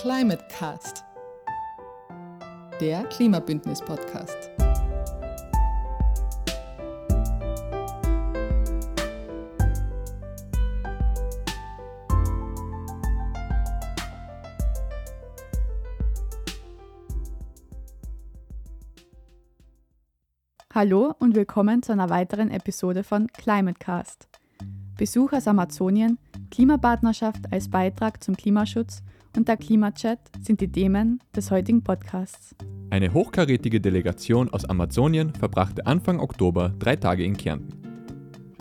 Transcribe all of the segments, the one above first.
Climate Cast, der Klimabündnis-Podcast. Hallo und willkommen zu einer weiteren Episode von Climate Cast. Besuch aus Amazonien, Klimapartnerschaft als Beitrag zum Klimaschutz und der Klimachat sind die Themen des heutigen Podcasts. Eine hochkarätige Delegation aus Amazonien verbrachte Anfang Oktober drei Tage in Kärnten.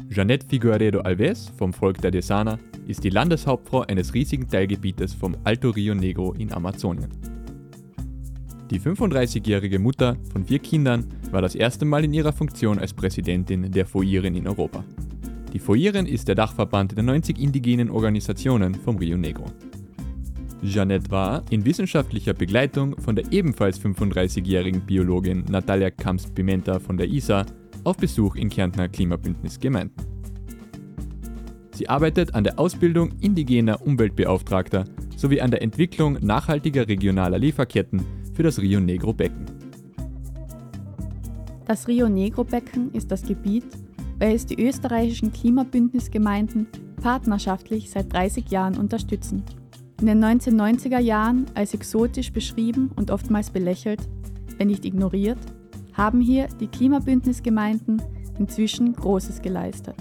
Jeanette Figueredo Alves vom Volk der Desana ist die Landeshauptfrau eines riesigen Teilgebietes vom Alto Rio Negro in Amazonien. Die 35-jährige Mutter von vier Kindern war das erste Mal in ihrer Funktion als Präsidentin der FOIREN in Europa. Die FOIREN ist der Dachverband der 90 indigenen Organisationen vom Rio Negro. Jeannette war in wissenschaftlicher Begleitung von der ebenfalls 35-jährigen Biologin Natalia Kamps-Pimenta von der ISA auf Besuch in Kärntner Klimabündnis Gemeinden. Sie arbeitet an der Ausbildung indigener Umweltbeauftragter sowie an der Entwicklung nachhaltiger regionaler Lieferketten für das Rio Negro Becken. Das Rio Negro Becken ist das Gebiet, welches die österreichischen Klimabündnisgemeinden partnerschaftlich seit 30 Jahren unterstützen. In den 1990er Jahren als exotisch beschrieben und oftmals belächelt, wenn nicht ignoriert, haben hier die Klimabündnisgemeinden inzwischen Großes geleistet.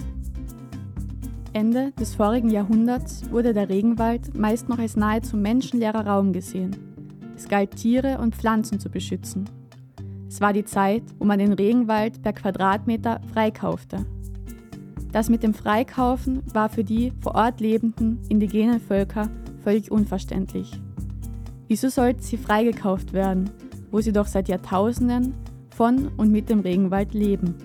Ende des vorigen Jahrhunderts wurde der Regenwald meist noch als nahezu menschenleerer Raum gesehen. Es galt Tiere und Pflanzen zu beschützen. Es war die Zeit, wo man den Regenwald per Quadratmeter freikaufte. Das mit dem Freikaufen war für die vor Ort lebenden indigenen Völker völlig unverständlich. Wieso sollten sie freigekauft werden, wo sie doch seit Jahrtausenden von und mit dem Regenwald leben?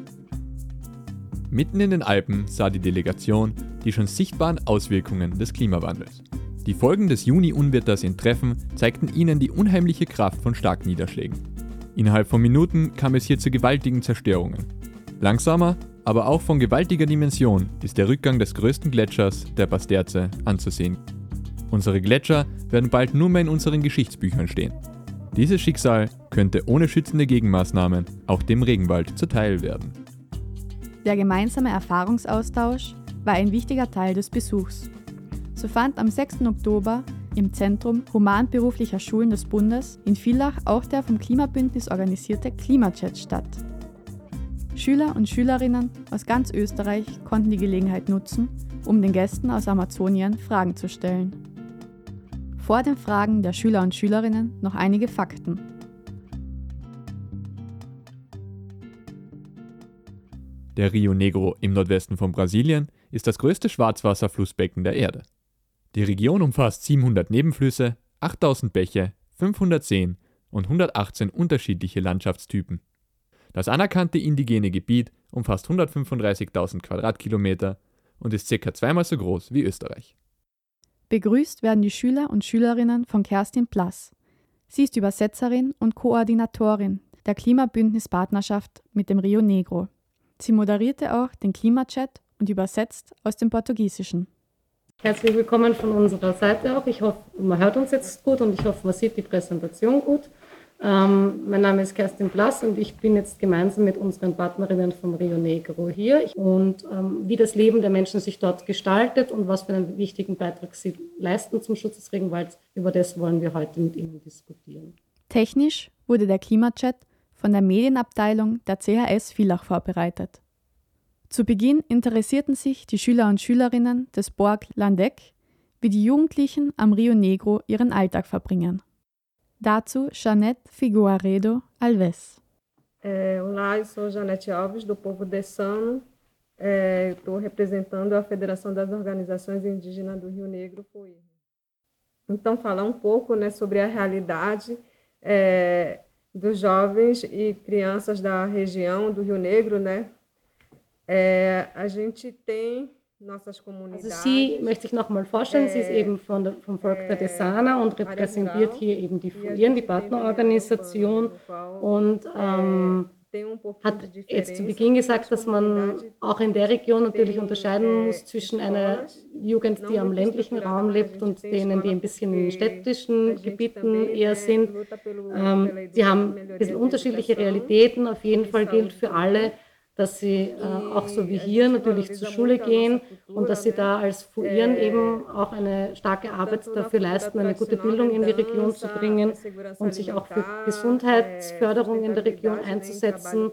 Mitten in den Alpen sah die Delegation die schon sichtbaren Auswirkungen des Klimawandels. Die Folgen des Juni-Unwetters in Treffen zeigten ihnen die unheimliche Kraft von Starkniederschlägen. Innerhalb von Minuten kam es hier zu gewaltigen Zerstörungen. Langsamer, aber auch von gewaltiger Dimension ist der Rückgang des größten Gletschers, der Basterze, anzusehen. Unsere Gletscher werden bald nur mehr in unseren Geschichtsbüchern stehen. Dieses Schicksal könnte ohne schützende Gegenmaßnahmen auch dem Regenwald zuteil werden. Der gemeinsame Erfahrungsaustausch war ein wichtiger Teil des Besuchs. So fand am 6. Oktober im Zentrum Humanberuflicher Schulen des Bundes in Villach auch der vom Klimabündnis organisierte Klimachat statt. Schüler und Schülerinnen aus ganz Österreich konnten die Gelegenheit nutzen, um den Gästen aus Amazonien Fragen zu stellen. Vor den Fragen der Schüler und Schülerinnen noch einige Fakten. Der Rio Negro im Nordwesten von Brasilien ist das größte Schwarzwasserflussbecken der Erde. Die Region umfasst 700 Nebenflüsse, 8000 Bäche, 500 Seen und 118 unterschiedliche Landschaftstypen. Das anerkannte indigene Gebiet umfasst 135.000 Quadratkilometer und ist circa zweimal so groß wie Österreich. Begrüßt werden die Schüler und Schülerinnen von Kerstin Plass. Sie ist Übersetzerin und Koordinatorin der Klimabündnispartnerschaft mit dem Rio Negro. Sie moderierte auch den Klimachat und übersetzt aus dem Portugiesischen. Herzlich willkommen von unserer Seite auch. Ich hoffe, man hört uns jetzt gut und ich hoffe, man sieht die Präsentation gut. Ähm, mein Name ist Kerstin Blass und ich bin jetzt gemeinsam mit unseren Partnerinnen vom Rio Negro hier. Und ähm, wie das Leben der Menschen sich dort gestaltet und was für einen wichtigen Beitrag sie leisten zum Schutz des Regenwalds, über das wollen wir heute mit Ihnen diskutieren. Technisch wurde der Klimachat von der Medienabteilung der CHS Villach vorbereitet. Zu Beginn interessierten sich die Schüler und Schülerinnen des Borg Landeck, wie die Jugendlichen am Rio Negro ihren Alltag verbringen. Dazu Janete Figuaredo Alves. É, olá, eu sou Janete Alves, do povo Dessano. Estou é, representando a Federação das Organizações Indígenas do Rio Negro, FOIR. Então, falar um pouco né, sobre a realidade é, dos jovens e crianças da região do Rio Negro, né, Äh, a gente tem Also sie möchte ich nochmal vorstellen, sie ist äh, eben von der, vom Volk der Desana und repräsentiert hier eben die FUIEN, die Partnerorganisation. Und ähm, hat jetzt zu Beginn gesagt, dass man auch in der Region natürlich unterscheiden muss zwischen einer Jugend, die am ländlichen Raum lebt und denen, die ein bisschen in städtischen Gebieten eher sind. Ähm, die haben ein bisschen unterschiedliche Realitäten. Auf jeden Fall gilt für alle, dass sie äh, auch so wie hier natürlich zur Schule gehen und dass sie da als FUIRN eben auch eine starke Arbeit dafür leisten, eine gute Bildung in die Region zu bringen und sich auch für Gesundheitsförderung in der Region einzusetzen.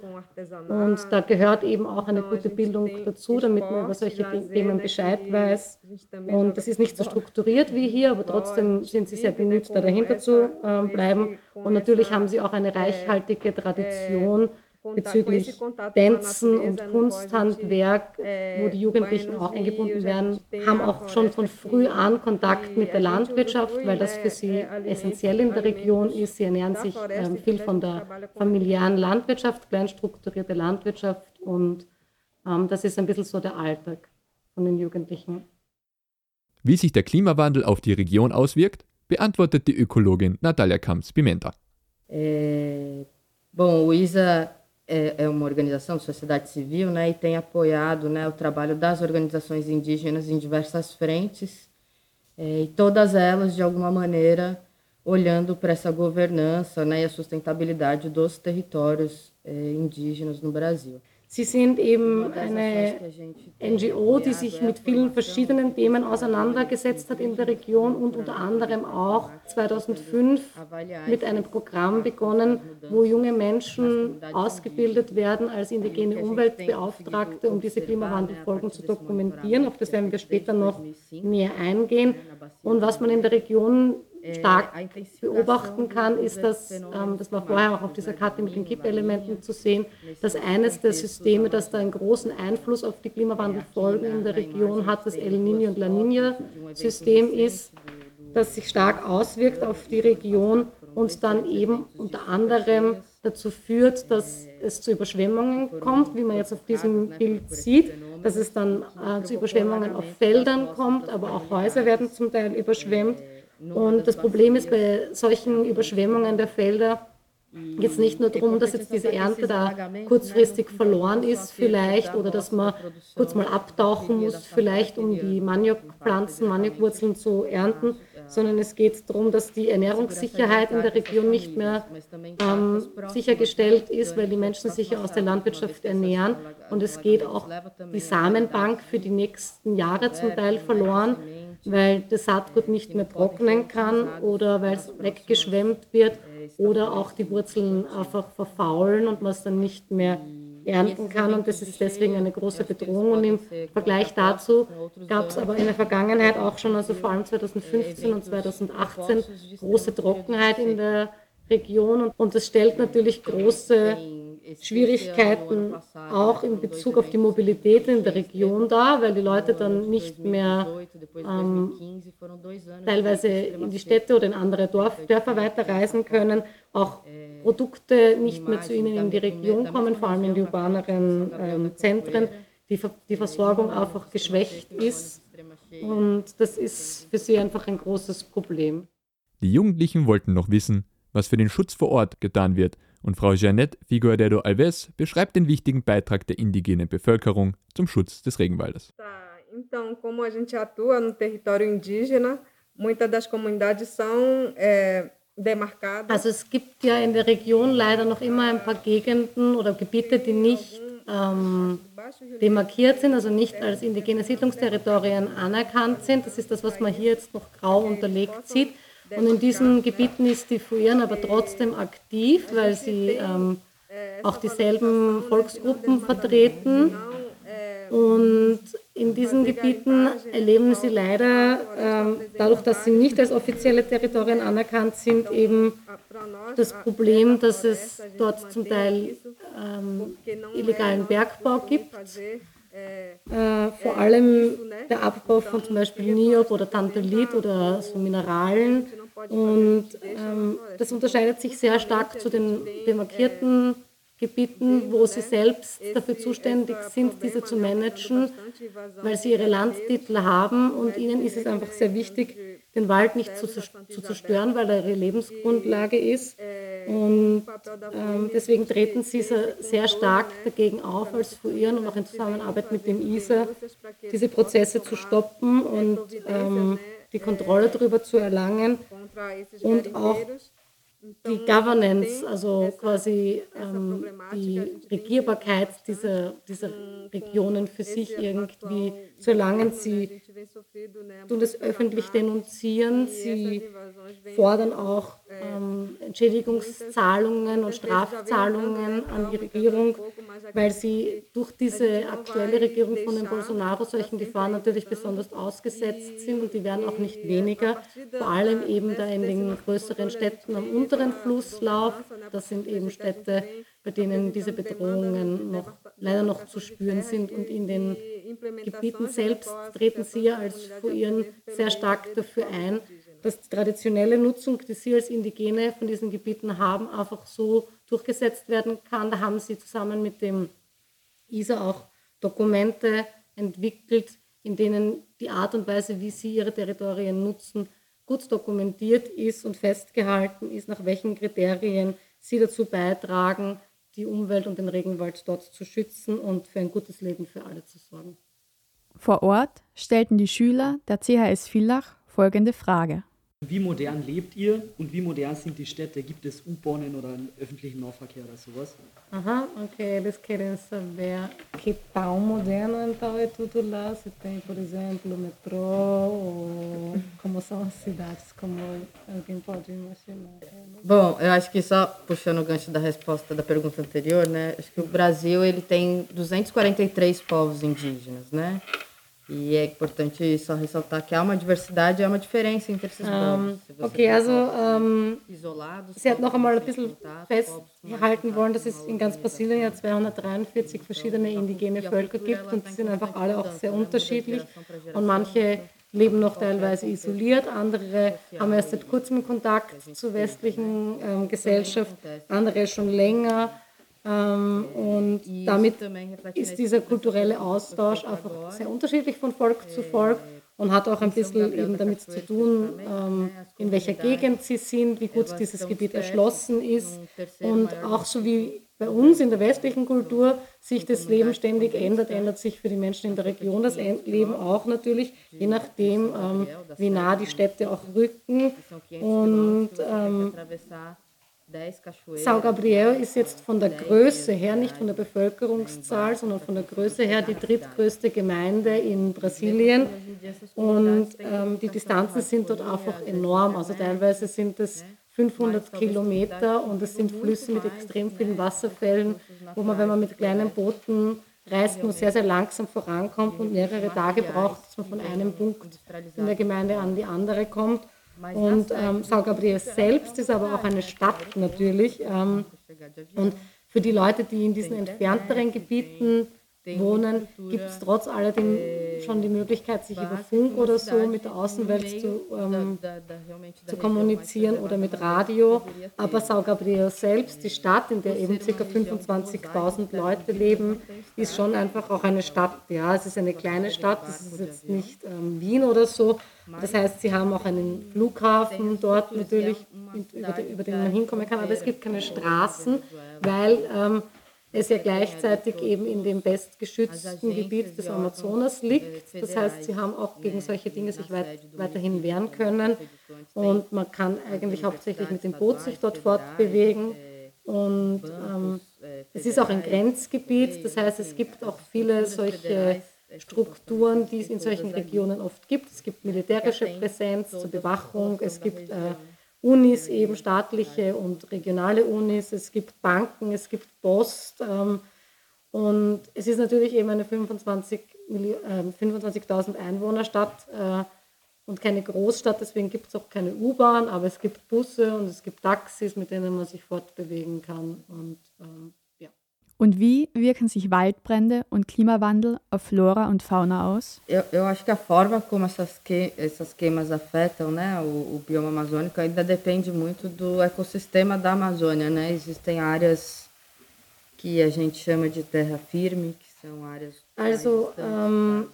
Und da gehört eben auch eine gute Bildung dazu, damit man über solche Themen Bescheid weiß. Und das ist nicht so strukturiert wie hier, aber trotzdem sind sie sehr bemüht, da dahinter zu äh, bleiben. Und natürlich haben sie auch eine reichhaltige Tradition bezüglich Tänzen und Kunsthandwerk, wo die Jugendlichen auch eingebunden werden, haben auch schon von früh an Kontakt mit der Landwirtschaft, weil das für sie essentiell in der Region ist. Sie ernähren sich ähm, viel von der familiären Landwirtschaft, kleinstrukturierte Landwirtschaft und ähm, das ist ein bisschen so der Alltag von den Jugendlichen. Wie sich der Klimawandel auf die Region auswirkt, beantwortet die Ökologin Natalia Kamps-Pimenta. É, bom, o ISA é, é, uma organização de sociedade civil né, e tem apoiado né, o trabalho das organizações indígenas em diversas frentes, é, e todas elas, de alguma maneira, olhando para essa governança né, e a sustentabilidade dos territórios é, indígenas no Brasil. Sie sind eben eine NGO, die sich mit vielen verschiedenen Themen auseinandergesetzt hat in der Region und unter anderem auch 2005 mit einem Programm begonnen, wo junge Menschen ausgebildet werden als indigene Umweltbeauftragte, um diese Klimawandelfolgen zu dokumentieren. Auf das werden wir später noch näher eingehen. Und was man in der Region stark beobachten kann, ist, dass, ähm, das war vorher auch auf dieser Karte mit den Kippelementen zu sehen, dass eines der Systeme, das da einen großen Einfluss auf die Klimawandelfolgen in der Region hat, das El Niño und La Niña-System ist, das sich stark auswirkt auf die Region und dann eben unter anderem dazu führt, dass es zu Überschwemmungen kommt, wie man jetzt auf diesem Bild sieht, dass es dann äh, zu Überschwemmungen auf Feldern kommt, aber auch Häuser werden zum Teil überschwemmt und das Problem ist bei solchen Überschwemmungen der Felder jetzt nicht nur darum, dass jetzt diese Ernte da kurzfristig verloren ist vielleicht oder dass man kurz mal abtauchen muss, vielleicht um die Maniokpflanzen, Maniokwurzeln zu ernten, sondern es geht darum, dass die Ernährungssicherheit in der Region nicht mehr ähm, sichergestellt ist, weil die Menschen sich ja aus der Landwirtschaft ernähren. und es geht auch die Samenbank für die nächsten Jahre zum Teil verloren weil das Saatgut nicht mehr trocknen kann oder weil es weggeschwemmt wird oder auch die Wurzeln einfach verfaulen und man es dann nicht mehr ernten kann und das ist deswegen eine große Bedrohung. Und im Vergleich dazu gab es aber in der Vergangenheit auch schon, also vor allem 2015 und 2018, große Trockenheit in der Region und das stellt natürlich große Schwierigkeiten auch in Bezug auf die Mobilität in der Region dar, weil die Leute dann nicht mehr ähm, teilweise in die Städte oder in andere Dorf, Dörfer weiterreisen können, auch Produkte nicht mehr zu ihnen in die Region kommen, vor allem in die urbaneren ähm, Zentren, die, die Versorgung einfach geschwächt ist. Und das ist für sie einfach ein großes Problem. Die Jugendlichen wollten noch wissen, was für den Schutz vor Ort getan wird und Frau Jeanette Figueiredo Alves beschreibt den wichtigen Beitrag der indigenen Bevölkerung zum Schutz des Regenwaldes. Então, como a gente atua no território indígena, muitas das comunidades são é, demarcadas. Also es gibt ja in der Region leider noch immer ein paar Gegenden oder Gebiete, die nicht ähm, demarkiert sind, also nicht als indigene Siedlungsterritorien anerkannt sind. Das ist das, was man hier jetzt noch grau unterlegt sieht. Und in diesen Gebieten ist die FUIRN aber trotzdem aktiv, weil sie ähm, auch dieselben Volksgruppen vertreten. Und in diesen Gebieten erleben sie leider, ähm, dadurch, dass sie nicht als offizielle Territorien anerkannt sind, eben das Problem, dass es dort zum Teil ähm, illegalen Bergbau gibt äh, vor allem der Abbau von zum Beispiel Niob oder Tantalit oder so Mineralen. Und ähm, das unterscheidet sich sehr stark zu den demarkierten Gebieten, wo sie selbst dafür zuständig sind, diese zu managen, weil sie ihre Landtitel haben und ihnen ist es einfach sehr wichtig, den Wald nicht zu, zu zerstören, weil er ihre Lebensgrundlage ist. Und ähm, deswegen treten sie sehr stark dagegen auf, als FUIRN und auch in Zusammenarbeit mit dem ISA, diese Prozesse zu stoppen und ähm, die Kontrolle darüber zu erlangen und auch die Governance, also quasi ähm, die Regierbarkeit dieser, dieser Regionen für sich irgendwie zu erlangen. Sie tun das öffentlich denunzieren, sie fordern auch ähm, Entschädigungszahlungen und Strafzahlungen an die Regierung, weil sie durch diese aktuelle Regierung von den Bolsonaro solchen Gefahren natürlich besonders ausgesetzt sind und die werden auch nicht weniger, vor allem eben da in den größeren Städten am unteren Flusslauf. Das sind eben Städte, bei denen diese Bedrohungen noch, leider noch zu spüren sind und in den Gebieten selbst treten sie ja als FUIRN sehr stark dafür ein, dass die traditionelle Nutzung, die sie als Indigene von diesen Gebieten haben, einfach so durchgesetzt werden kann. Da haben sie zusammen mit dem ISA auch Dokumente entwickelt, in denen die Art und Weise, wie sie ihre Territorien nutzen, gut dokumentiert ist und festgehalten ist, nach welchen Kriterien sie dazu beitragen, die Umwelt und den Regenwald dort zu schützen und für ein gutes Leben für alle zu sorgen. Vor Ort stellten die Schüler der CHS Villach folgende Frage. Wie modern lebt ihr und wie modern sind die Städte? Gibt es U-Bahnen oder einen öffentlichen Nahverkehr oder sowas? Aham, ok. Eles querem saber que tão moderno então é tudo lá. Se tem, por exemplo, metrô ou como são as cidades, como alguém pode imaginar. Bom, eu acho que só puxando o gancho da resposta da pergunta anterior, né? Acho que o Brasil ele tem 243 povos indígenas, né? E é importante só ressaltar que há uma diversidade, há uma diferença entre esses povos. Okay, also ähm, sie hat noch einmal ein bisschen festhalten wollen, dass es in ganz Brasilien ja 243 verschiedene indigene Völker gibt und die sind einfach alle auch sehr unterschiedlich und manche leben noch teilweise isoliert, andere haben erst seit kurzem Kontakt zur westlichen ähm, Gesellschaft, andere schon länger. Ähm, und damit ist dieser kulturelle Austausch einfach sehr unterschiedlich von Volk zu Volk und hat auch ein bisschen eben damit zu tun, ähm, in welcher Gegend sie sind, wie gut dieses Gebiet erschlossen ist. und auch so wie bei uns in der westlichen Kultur sich das Leben ständig ändert, ändert sich für die Menschen in der Region das Leben auch natürlich, je nachdem, ähm, wie nah die Städte auch rücken. Und ähm, São Gabriel ist jetzt von der Größe her, nicht von der Bevölkerungszahl, sondern von der Größe her die drittgrößte Gemeinde in Brasilien. Und ähm, die Distanzen sind dort einfach enorm. Also teilweise sind es 500 Kilometer und es sind Flüsse mit extrem vielen Wasserfällen, wo man, wenn man mit kleinen Booten reist, nur sehr, sehr langsam vorankommt und mehrere Tage braucht, dass man von einem Punkt in der Gemeinde an die andere kommt. Und ähm, São Gabriel selbst ist aber auch eine Stadt natürlich. Ähm, und für die Leute, die in diesen entfernteren Gebieten wohnen, gibt es trotz alledem schon die Möglichkeit, sich über Funk oder so mit der Außenwelt zu, ähm, zu kommunizieren oder mit Radio. Aber São Gabriel selbst, die Stadt, in der eben ca. 25.000 Leute leben, ist schon einfach auch eine Stadt. Ja, es ist eine kleine Stadt, es ist jetzt nicht ähm, Wien oder so, das heißt, sie haben auch einen Flughafen dort natürlich, über den, über den man hinkommen kann, aber es gibt keine Straßen, weil ähm, es ja gleichzeitig eben in dem bestgeschützten Gebiet des Amazonas liegt. Das heißt, sie haben auch gegen solche Dinge sich weit, weiterhin wehren können. Und man kann eigentlich hauptsächlich mit dem Boot sich dort fortbewegen. Und ähm, es ist auch ein Grenzgebiet, das heißt, es gibt auch viele solche Strukturen, die es in solchen Regionen oft gibt. Es gibt militärische Präsenz zur Bewachung, es gibt äh, Unis, eben staatliche und regionale Unis, es gibt Banken, es gibt Post. Ähm, und es ist natürlich eben eine 25.000 äh, 25 Einwohnerstadt äh, und keine Großstadt, deswegen gibt es auch keine U-Bahn, aber es gibt Busse und es gibt Taxis, mit denen man sich fortbewegen kann. Und ähm, Und wie wirken sich Waldbrände und Klimawandel auf Flora und Fauna aus? Eu, eu acho que a forma como essas, que, essas queimas afetam né, o, o bioma amazônico ainda depende muito do ecossistema da Amazônia. Né? Existem áreas que a gente chama de terra firme, que são áreas Also ähm,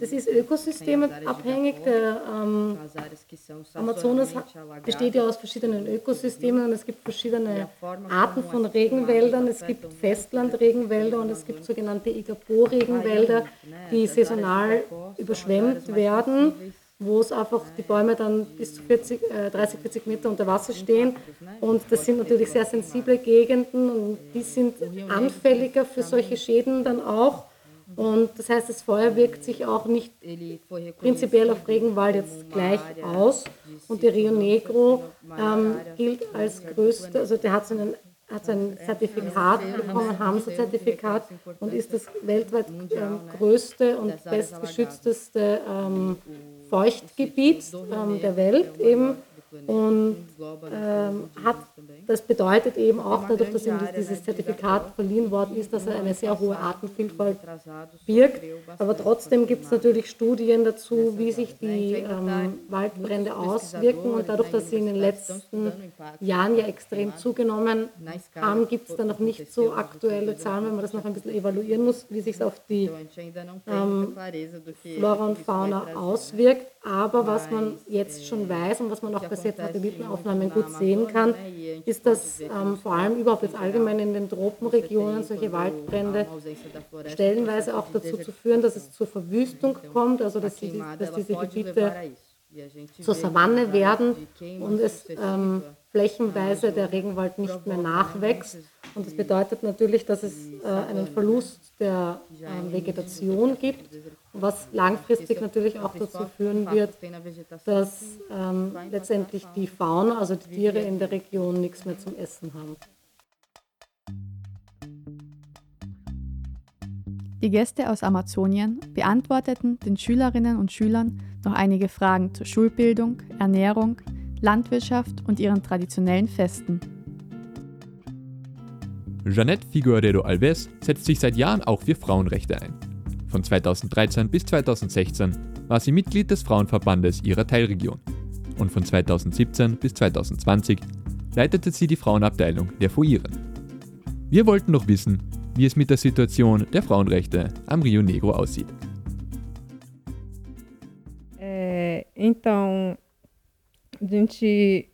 das ist ökosystemabhängig. Der ähm, Amazonas besteht ja aus verschiedenen Ökosystemen und es gibt verschiedene Arten von Regenwäldern. Es gibt Festlandregenwälder und es gibt sogenannte Igapó-Regenwälder, die saisonal überschwemmt werden wo es einfach die Bäume dann bis zu 40, äh, 30, 40 Meter unter Wasser stehen. Und das sind natürlich sehr sensible Gegenden und die sind anfälliger für solche Schäden dann auch. Und das heißt, das Feuer wirkt sich auch nicht prinzipiell auf Regenwald jetzt gleich aus. Und der Rio Negro ähm, gilt als größte, also der hat so einen hat ein Zertifikat bekommen, Hamza-Zertifikat und ist das weltweit ähm, größte und bestgeschützteste ähm, Feuchtgebiet ähm, der Welt eben und ähm, hat, das bedeutet eben auch dadurch, dass ihm dieses Zertifikat verliehen worden ist, dass er eine sehr hohe Artenvielfalt birgt. Aber trotzdem gibt es natürlich Studien dazu, wie sich die ähm, Waldbrände auswirken. Und dadurch, dass sie in den letzten Jahren ja extrem zugenommen haben, gibt es da noch nicht so aktuelle Zahlen, wenn man das noch ein bisschen evaluieren muss, wie sich es auf die ähm, Flora und Fauna auswirkt. Aber was man jetzt schon weiß und was man auch bei Satellitenaufnahmen gut sehen kann, ist, dass ähm, vor allem überhaupt jetzt allgemein in den Tropenregionen solche Waldbrände stellenweise auch dazu zu führen, dass es zur Verwüstung kommt, also dass, die, dass diese Gebiete zur Savanne werden und es ähm, flächenweise der Regenwald nicht mehr nachwächst. Und das bedeutet natürlich, dass es äh, einen Verlust der äh, Vegetation gibt, was langfristig natürlich auch dazu führen wird, dass ähm, letztendlich die Fauna, also die Tiere in der Region, nichts mehr zum Essen haben. Die Gäste aus Amazonien beantworteten den Schülerinnen und Schülern noch einige Fragen zur Schulbildung, Ernährung, Landwirtschaft und ihren traditionellen Festen. Jeanette Figueredo Alves setzt sich seit Jahren auch für Frauenrechte ein. Von 2013 bis 2016 war sie Mitglied des Frauenverbandes ihrer Teilregion. Und von 2017 bis 2020 leitete sie die Frauenabteilung der FOIREN. Wir wollten noch wissen, wie es mit der Situation der Frauenrechte am Rio Negro aussieht. Então, a gente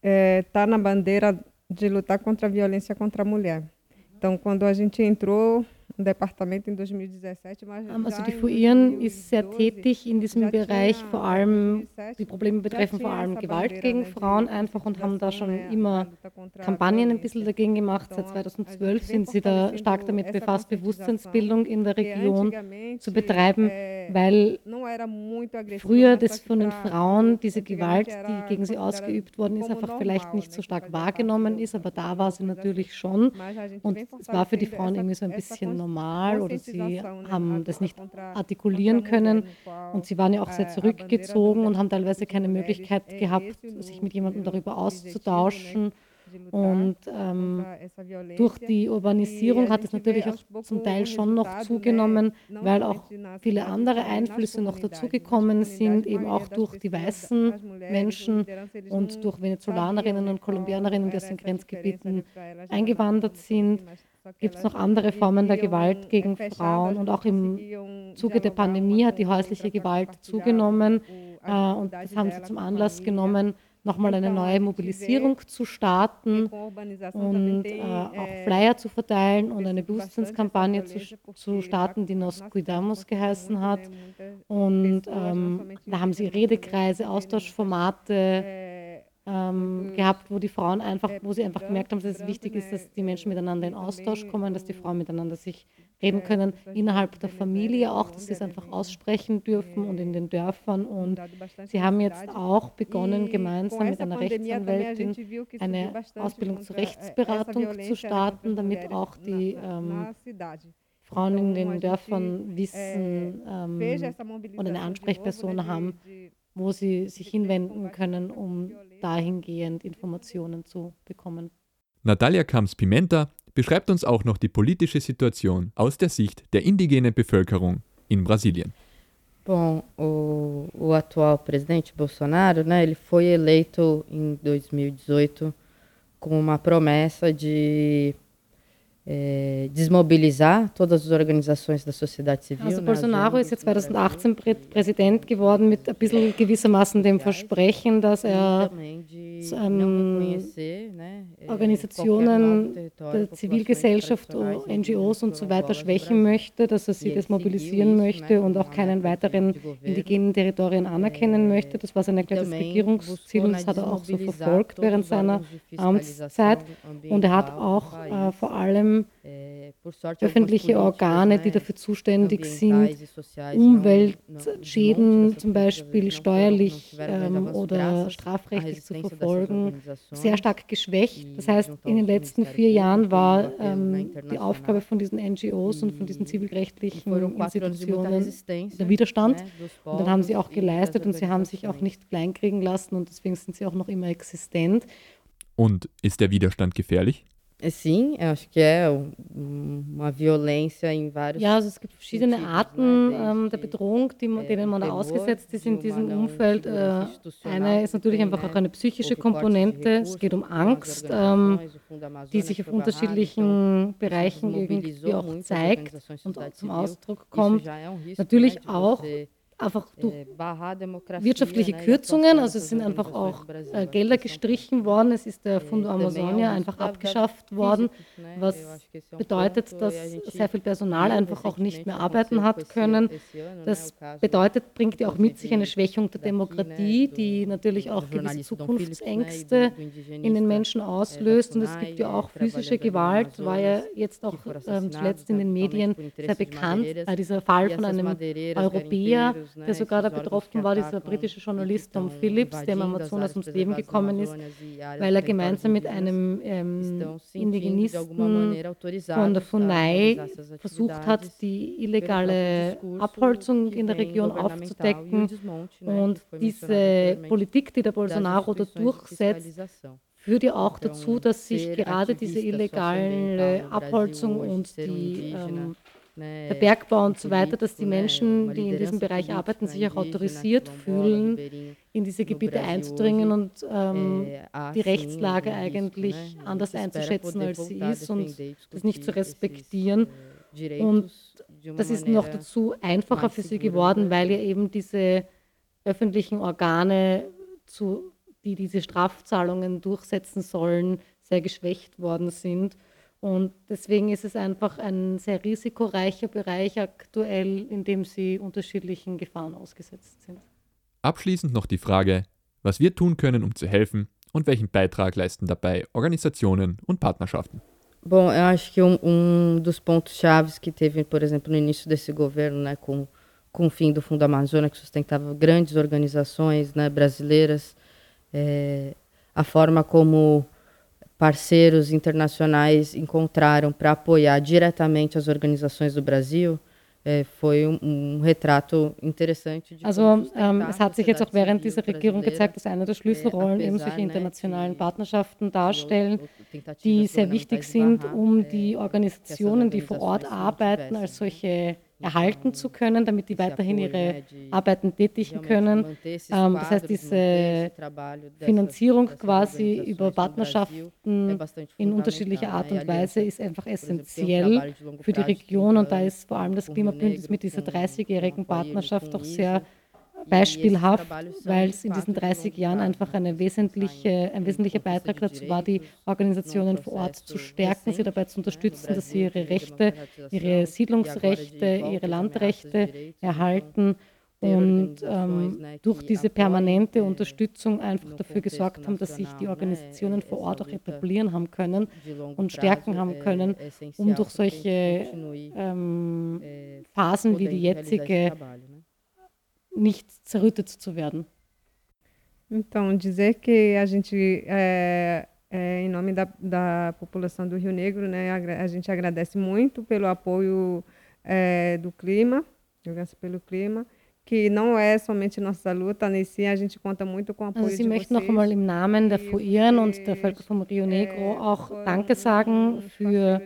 está é, na bandeira de lutar contra violência contra a mulher. Então, Departement in 2017. Also die FUIRN ist sehr tätig in diesem Bereich, vor allem die Probleme betreffen vor allem Gewalt gegen Frauen einfach und haben da schon immer Kampagnen ein bisschen dagegen gemacht. Seit 2012 sind sie da stark damit befasst, Bewusstseinsbildung in der Region zu betreiben, weil früher das von den Frauen, diese Gewalt, die gegen sie ausgeübt worden ist, einfach vielleicht nicht so stark wahrgenommen ist, aber da war sie natürlich schon und es war für die Frauen irgendwie so ein bisschen normal oder sie haben das nicht artikulieren können und sie waren ja auch sehr zurückgezogen und haben teilweise keine Möglichkeit gehabt, sich mit jemandem darüber auszutauschen. Und ähm, durch die Urbanisierung hat es natürlich auch zum Teil schon noch zugenommen, weil auch viele andere Einflüsse noch dazugekommen sind, eben auch durch die weißen Menschen und durch Venezolanerinnen und Kolumbianerinnen, die aus den Grenzgebieten eingewandert sind gibt es noch andere Formen der Gewalt gegen Frauen und auch im Zuge der Pandemie hat die häusliche Gewalt zugenommen äh, und das haben sie zum Anlass genommen, nochmal eine neue Mobilisierung zu starten und äh, auch Flyer zu verteilen und eine Bewusstseinskampagne zu, zu starten, die Nos Cuidamos geheißen hat. Und ähm, da haben sie Redekreise, Austauschformate ähm, mhm. gehabt, wo die Frauen einfach, wo sie einfach gemerkt haben, dass es wichtig ist, dass die Menschen miteinander in Austausch kommen, dass die Frauen miteinander sich reden können, innerhalb der Familie auch, dass sie es einfach aussprechen dürfen und in den Dörfern. Und sie haben jetzt auch begonnen, gemeinsam mit einer Rechtsanwältin eine Ausbildung zur Rechtsberatung zu starten, damit auch die ähm, Frauen in den Dörfern wissen ähm, und eine Ansprechperson haben, wo sie sich hinwenden können, um dahingehend Informationen zu bekommen. Natalia Camps-Pimenta beschreibt uns auch noch die politische Situation aus der Sicht der indigenen Bevölkerung in Brasilien. Bom, o, o atual presidente Bolsonaro, né, ele foi eleito em 2018 com uma promessa de é, desmobilizar todas as organizações da sociedade civil. Also Bolsonaro ist jetzt 2018 Prä Präsident geworden mit ein bisschen gewissermaßen dem Versprechen, dass er ähm, Organisationen der Zivilgesellschaft, NGOs und so weiter schwächen möchte, dass er sie desmobilisieren möchte und auch keinen weiteren indigenen Territorien anerkennen möchte. Das war sein erklärtes Regierungsziel und das hat er auch so verfolgt während seiner Amtszeit. Und er hat auch äh, vor allem Algumas öffentliche Organe, die dafür zuständig sind, e Umweltschäden zum Beispiel steuerlich ähm, oder strafrechtlich zu verfolgen, sehr stark geschwächt. Das heißt, in den letzten vier Jahren war ähm, die. Aufgabe von diesen NGOs und von diesen E zivilrechtlichen muita Institutionen der Widerstand. Und dann haben sie auch e geleistet und sie haben sich auch nicht kleinkriegen lassen und deswegen sind sie auch noch immer existent. Und ist der Widerstand gefährlich? Sim, acho que é um- uma violência em vários Ja, also es gibt verschiedene Arten ähm, der Bedrohung, die, äh, denen man da ausgesetzt ist in diesem Umfeld. Äh, eine ist natürlich einfach auch eine psychische Komponente. Es geht um Angst, ähm, die sich auf unterschiedlichen Bereichen irgendwie auch zeigt und auch zum. Ausdruck kommt. Natürlich auch Einfach durch äh, wirtschaftliche Kürzungen, also es sind einfach auch äh, Gelder gestrichen worden, es ist der Fundo é um Amazonia einfach abgeschafft worden, né? was bedeutet, dass sehr viel Personal einfach auch nicht mehr recentemente arbeiten hat können. Das caso bedeutet, bringt ja auch mit sich eine Schwächung der Demokratie, die natürlich auch gewisse Zukunftsängste in den Menschen äh, auslöst. Und es gibt ja äh, auch physische Gewalt, war ja jetzt auch assassinados, zuletzt in den Medien sehr bekannt, äh, dieser Fall von einem Europäer, der sogar da betroffen war, dieser britische Journalist Tom Phillips, der im invadindo as Amazonas ums Leben gekommen ist, weil er gemeinsam mit einem ähm, Indigenisten von der FUNAI versucht hat, die illegale Abholzung in der Region e aufzudecken. Und diese Politik, die der Bolsonaro da durchsetzt, führt ja auch dazu, dass sich gerade diese illegale Abholzung und die, ähm, der Bergbau und so weiter, dass die né, Menschen, die in diesem Bereich arbeiten, sich auch autorisiert fühlen, in diese Gebiete einzudringen und ähm, há die Rechtslage risco, eigentlich anders einzuschätzen, als sie ist und e das nicht zu respektieren. äh, Und Das ist noch dazu einfacher für sie geworden, weil ja eben diese öffentlichen Organe, zu, die diese Strafzahlungen durchsetzen sollen, sehr geschwächt worden sind. Und deswegen ist es einfach ein sehr risikoreicher Bereich aktuell, in dem sie unterschiedlichen Gefahren ausgesetzt sind. Abschließend noch die Frage, was wir tun können, um zu helfen und welchen Beitrag leisten dabei Organisationen und Partnerschaften. Bom, eu acho que um, um dos pontos chaves que teve, por exemplo, no início desse governo, né, com, com o fim do Fundo Amazônia, que sustentava grandes organizações né, brasileiras, é, a forma como parceiros internacionais encontraram para apoiar diretamente as organizações do Brasil, foi um, um retrato interessante de Also ähm, es hat sich jetzt auch während dieser Regierung gezeigt, dass eine der Schlüsselrollen eben solche internationalen Partnerschaften darstellen, die sehr wichtig sind, um die Organisationen, die vor Ort arbeiten, als solche erhalten zu können, damit die weiterhin ihre Arbeiten tätigen können. Ähm, das heißt, quadros, diese Finanzierung quasi über Partnerschaften in unterschiedlicher? Art E und Weise ist einfach essentiell für die Region und 30 da ist vor allem das Klimabündnis mit dieser com- 30-jährigen com apoio Partnerschaft auch ISA. sehr E beispielhaft, weil es in diesen de 30 longo Jahren einfach eine wesentliche, ein wesentlicher Beitrag dazu war, die Organisationen vor Ort zu stärken, sie dabei zu unterstützen, dass sie ihre Rechte, ihre e Siedlungsrechte, ihre Landrechte erhalten und ähm, durch diese permanente Unterstützung einfach dafür gesorgt haben, dass sich die Organisationen vor Ort auch etablieren haben können und stärken haben können, um durch solche ähm, äh, Phasen wie die jetzige? Nicht zerrüttet zu werden. Então, dizer que a gente, é, é, em nome da, da população do Rio Negro, né, agra- a gente agradece muito pelo apoio é, do clima, Aliança pelo Clima, que não é somente nossa luta, nem sim a gente conta muito com o apoio Also Sie de möchten noch vocês. einmal im Namen der die FUIRN und der Völker vom Rio Negro auch Danke sagen für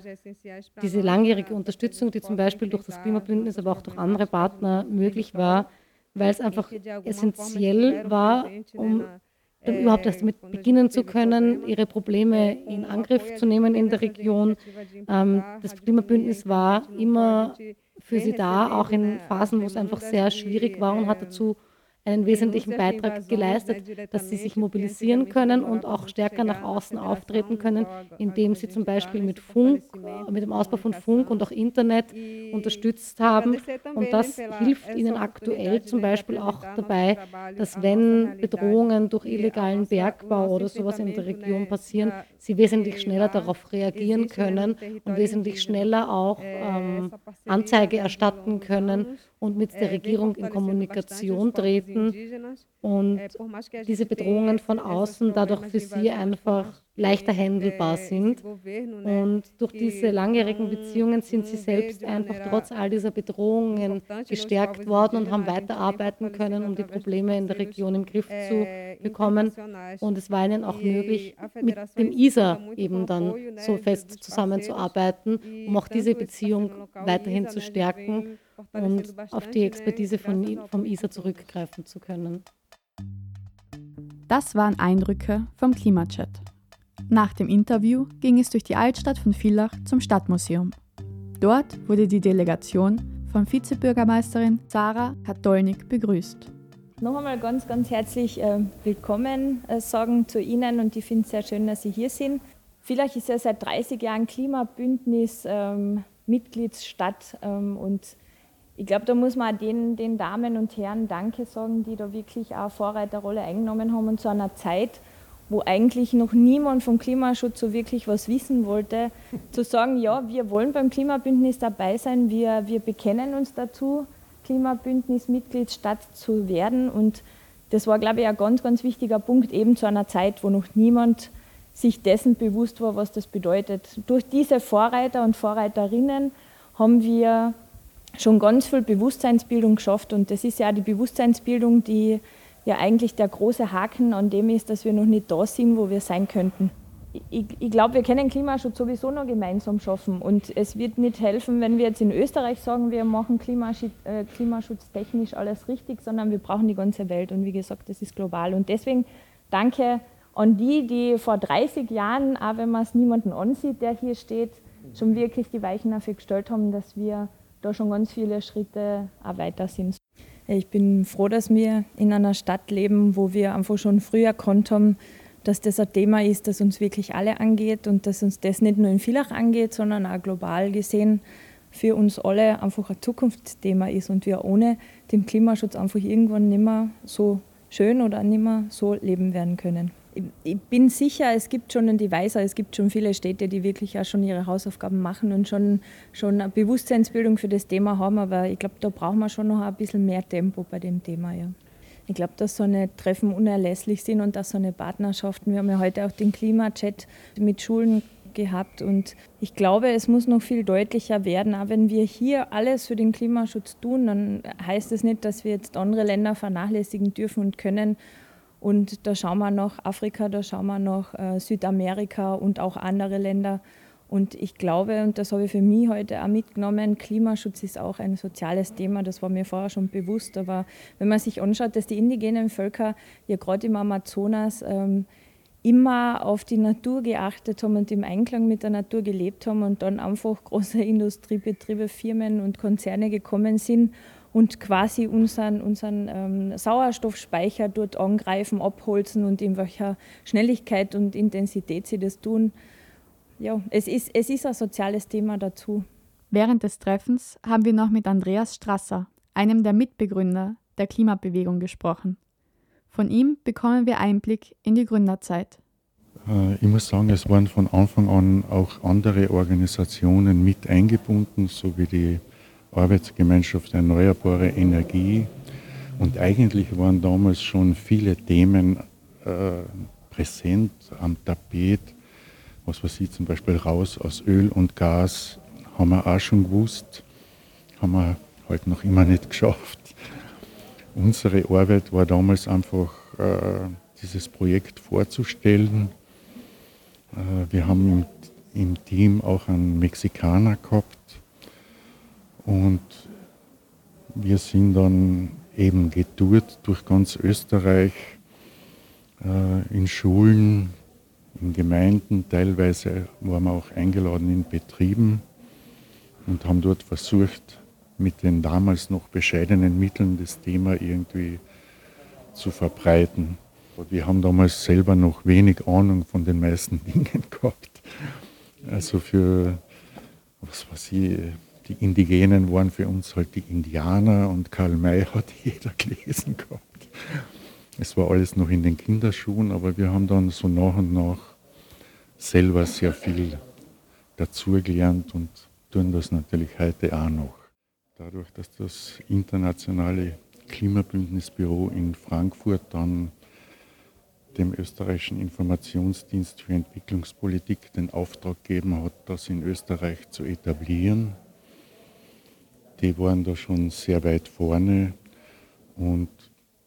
diese langjährige Unterstützung, die zum Beispiel durch das Klimabündnis, aber auch durch andere Partner möglich war, weil es einfach forma essentiell war, um na- überhaupt erst damit beginnen zu können, ihre Probleme in Angriff zu nehmen in der Region. Ähm, das Klimabündnis war immer für sie da, auch in Phasen, wo es einfach sehr schwierig war und hat dazu einen wesentlichen Beitrag geleistet, dass sie sich mobilisieren können und auch stärker nach außen auftreten können, indem sie zum Beispiel mit Funk, mit dem Ausbau von Funk und auch Internet unterstützt haben. Und das hilft ihnen aktuell zum Beispiel auch dabei, dass wenn Bedrohungen durch illegalen Bergbau oder sowas in der Region passieren, sie wesentlich schneller darauf reagieren können und wesentlich schneller auch ähm, Anzeige erstatten können und mit der Regierung in Kommunikation treten und diese Bedrohungen von außen dadurch für sie einfach leichter handelbar sind. Und durch diese langjährigen Beziehungen sind sie selbst einfach trotz all dieser Bedrohungen gestärkt worden und haben weiterarbeiten können, um die Probleme in der Region im Griff zu bekommen. Und es war ihnen auch möglich, mit dem ISA eben dann so fest zusammenzuarbeiten, um auch diese Beziehung weiterhin zu stärken und auf die Expertise von, vom ISA zurückgreifen zu können. Das waren Eindrücke vom Klimachat. Nach dem Interview ging es durch die Altstadt von Villach zum Stadtmuseum. Dort wurde die Delegation von Vizebürgermeisterin Sarah Katolnik begrüßt. Noch einmal ganz, ganz herzlich äh, willkommen äh, sagen zu Ihnen und ich finde es sehr schön, dass Sie hier sind. Villach ist ja seit 30 Jahren Klimabündnis ähm, Mitgliedsstadt ähm, und ich glaube, da muss man auch den, den Damen und Herren Danke sagen, die da wirklich auch Vorreiterrolle eingenommen haben und zu einer Zeit, wo eigentlich noch niemand vom Klimaschutz so wirklich was wissen wollte, zu sagen, ja, wir wollen beim Klimabündnis dabei sein, wir, wir bekennen uns dazu, Klimabündnis-Mitgliedsstadt zu werden. Und das war, glaube ich, ein ganz, ganz wichtiger Punkt, eben zu einer Zeit, wo noch niemand sich dessen bewusst war, was das bedeutet. Durch diese Vorreiter und Vorreiterinnen haben wir schon ganz viel Bewusstseinsbildung geschafft. Und das ist ja auch die Bewusstseinsbildung, die ja eigentlich der große Haken an dem ist, dass wir noch nicht da sind, wo wir sein könnten. Ich, ich glaube, wir können Klimaschutz sowieso noch gemeinsam schaffen. Und es wird nicht helfen, wenn wir jetzt in Österreich sagen, wir machen Klimaschutz, äh, klimaschutztechnisch alles richtig, sondern wir brauchen die ganze Welt. Und wie gesagt, das ist global. Und deswegen danke an die, die vor 30 Jahren, auch wenn man es niemanden ansieht, der hier steht, schon wirklich die Weichen dafür gestellt haben, dass wir da schon ganz viele Schritte auch weiter sind. Ich bin froh, dass wir in einer Stadt leben, wo wir einfach schon früher erkannt haben, dass das ein Thema ist, das uns wirklich alle angeht und dass uns das nicht nur in Villach angeht, sondern auch global gesehen für uns alle einfach ein Zukunftsthema ist und wir ohne den Klimaschutz einfach irgendwann nicht mehr so schön oder nicht mehr so leben werden können ich bin sicher, es gibt schon die Weiser, es gibt schon viele Städte, die wirklich auch schon ihre Hausaufgaben machen und schon, schon eine Bewusstseinsbildung für das Thema haben, aber ich glaube, da brauchen wir schon noch ein bisschen mehr Tempo bei dem Thema. Ja. Ich glaube, dass so eine Treffen unerlässlich sind und dass so eine Partnerschaften, wir haben ja heute auch den Klimachat mit Schulen gehabt und ich glaube, es muss noch viel deutlicher werden, auch wenn wir hier alles für den Klimaschutz tun, dann heißt es das nicht, dass wir jetzt andere Länder vernachlässigen dürfen und können und da schauen wir nach Afrika, da schauen wir nach äh, Südamerika und auch andere Länder. Und ich glaube, und das habe ich für mich heute auch mitgenommen, Klimaschutz ist auch ein soziales Thema, das war mir vorher schon bewusst. Aber wenn man sich anschaut, dass die indigenen Völker ja gerade im Amazonas ähm, immer auf die Natur geachtet haben und im Einklang mit der Natur gelebt haben und dann einfach große Industriebetriebe, Firmen und Konzerne gekommen sind und quasi unseren, unseren ähm, Sauerstoffspeicher dort angreifen, abholzen und in welcher Schnelligkeit und Intensität sie das tun. Ja, es ist, es ist ein soziales Thema dazu. Während des Treffens haben wir noch mit Andreas Strasser, einem der Mitbegründer der Klimabewegung, gesprochen. Von ihm bekommen wir Einblick in die Gründerzeit. Äh, ich muss sagen, es waren von Anfang an auch andere Organisationen mit eingebunden, so wie die Arbeitsgemeinschaft Erneuerbare Energie. Und eigentlich waren damals schon viele Themen äh, präsent am Tapet. Was weiß ich, zum Beispiel raus aus Öl und Gas, haben wir auch schon gewusst, haben wir halt noch immer nicht geschafft. Unsere Arbeit war damals einfach, äh, dieses Projekt vorzustellen. Äh, wir haben im, im Team auch einen Mexikaner gehabt, und wir sind dann eben getourt durch ganz Österreich äh, in Schulen, in Gemeinden, teilweise waren wir auch eingeladen in Betrieben und haben dort versucht, mit den damals noch bescheidenen Mitteln das Thema irgendwie zu verbreiten. Wir haben damals selber noch wenig Ahnung von den meisten Dingen gehabt. Also für, was weiß ich, die Indigenen waren für uns halt die Indianer und Karl May hat jeder gelesen gehabt. Es war alles noch in den Kinderschuhen, aber wir haben dann so nach und nach selber sehr viel dazugelernt und tun das natürlich heute auch noch. Dadurch, dass das internationale Klimabündnisbüro in Frankfurt dann dem österreichischen Informationsdienst für Entwicklungspolitik den Auftrag gegeben hat, das in Österreich zu etablieren. Die waren da schon sehr weit vorne. Und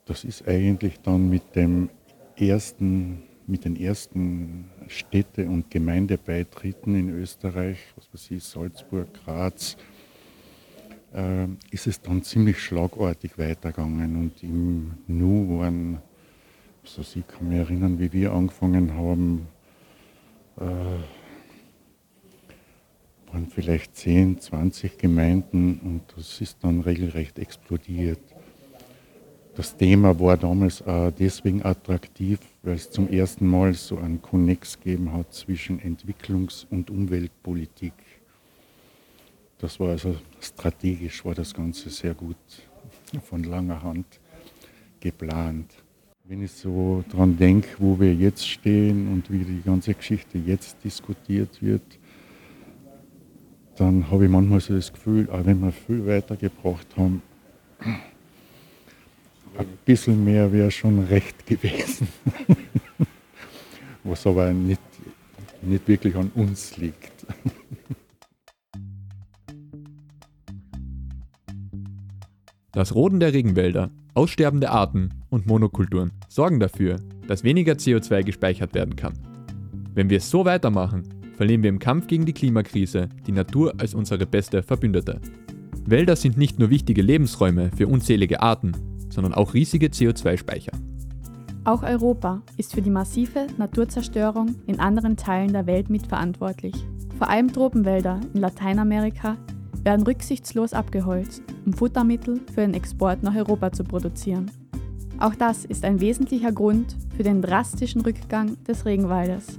das ist eigentlich dann mit dem ersten, mit den ersten Städte- und Gemeindebeitritten in Österreich, was weiß ich, Salzburg, Graz, äh, ist es dann ziemlich schlagartig weitergegangen. Und im Nu waren, also ich kann mich erinnern, wie wir angefangen haben, äh, waren vielleicht 10, 20 Gemeinden und das ist dann regelrecht explodiert. Das Thema war damals auch deswegen attraktiv, weil es zum ersten Mal so einen Konnex gegeben hat zwischen Entwicklungs- und Umweltpolitik. Das war also strategisch, war das Ganze sehr gut von langer Hand geplant. Wenn ich so daran denke, wo wir jetzt stehen und wie die ganze Geschichte jetzt diskutiert wird, dann habe ich manchmal so das Gefühl, auch wenn wir viel weitergebracht haben, ein bisschen mehr wäre schon recht gewesen. Was aber nicht, nicht wirklich an uns liegt. Das Roden der Regenwälder, aussterbende Arten und Monokulturen sorgen dafür, dass weniger CO2 gespeichert werden kann. Wenn wir es so weitermachen, verlieren wir im Kampf gegen die Klimakrise die Natur als unsere beste Verbündete. Wälder sind nicht nur wichtige Lebensräume für unzählige Arten, sondern auch riesige CO2-Speicher. Auch Europa ist für die massive Naturzerstörung in anderen Teilen der Welt mitverantwortlich. Vor allem Tropenwälder in Lateinamerika werden rücksichtslos abgeholzt, um Futtermittel für den Export nach Europa zu produzieren. Auch das ist ein wesentlicher Grund für den drastischen Rückgang des Regenwaldes.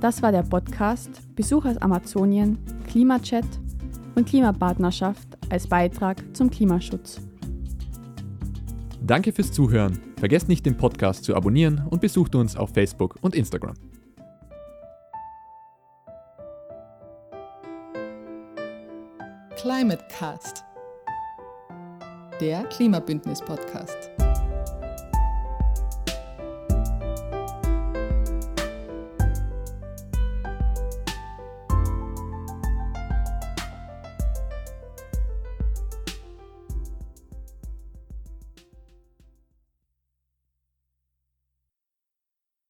Das war der Podcast Besuch aus Amazonien, Klimachat und Klimapartnerschaft als Beitrag zum Klimaschutz. Danke fürs Zuhören. Vergesst nicht, den Podcast zu abonnieren und besucht uns auf Facebook und Instagram. Climate Cast, der Klimabündnis-Podcast.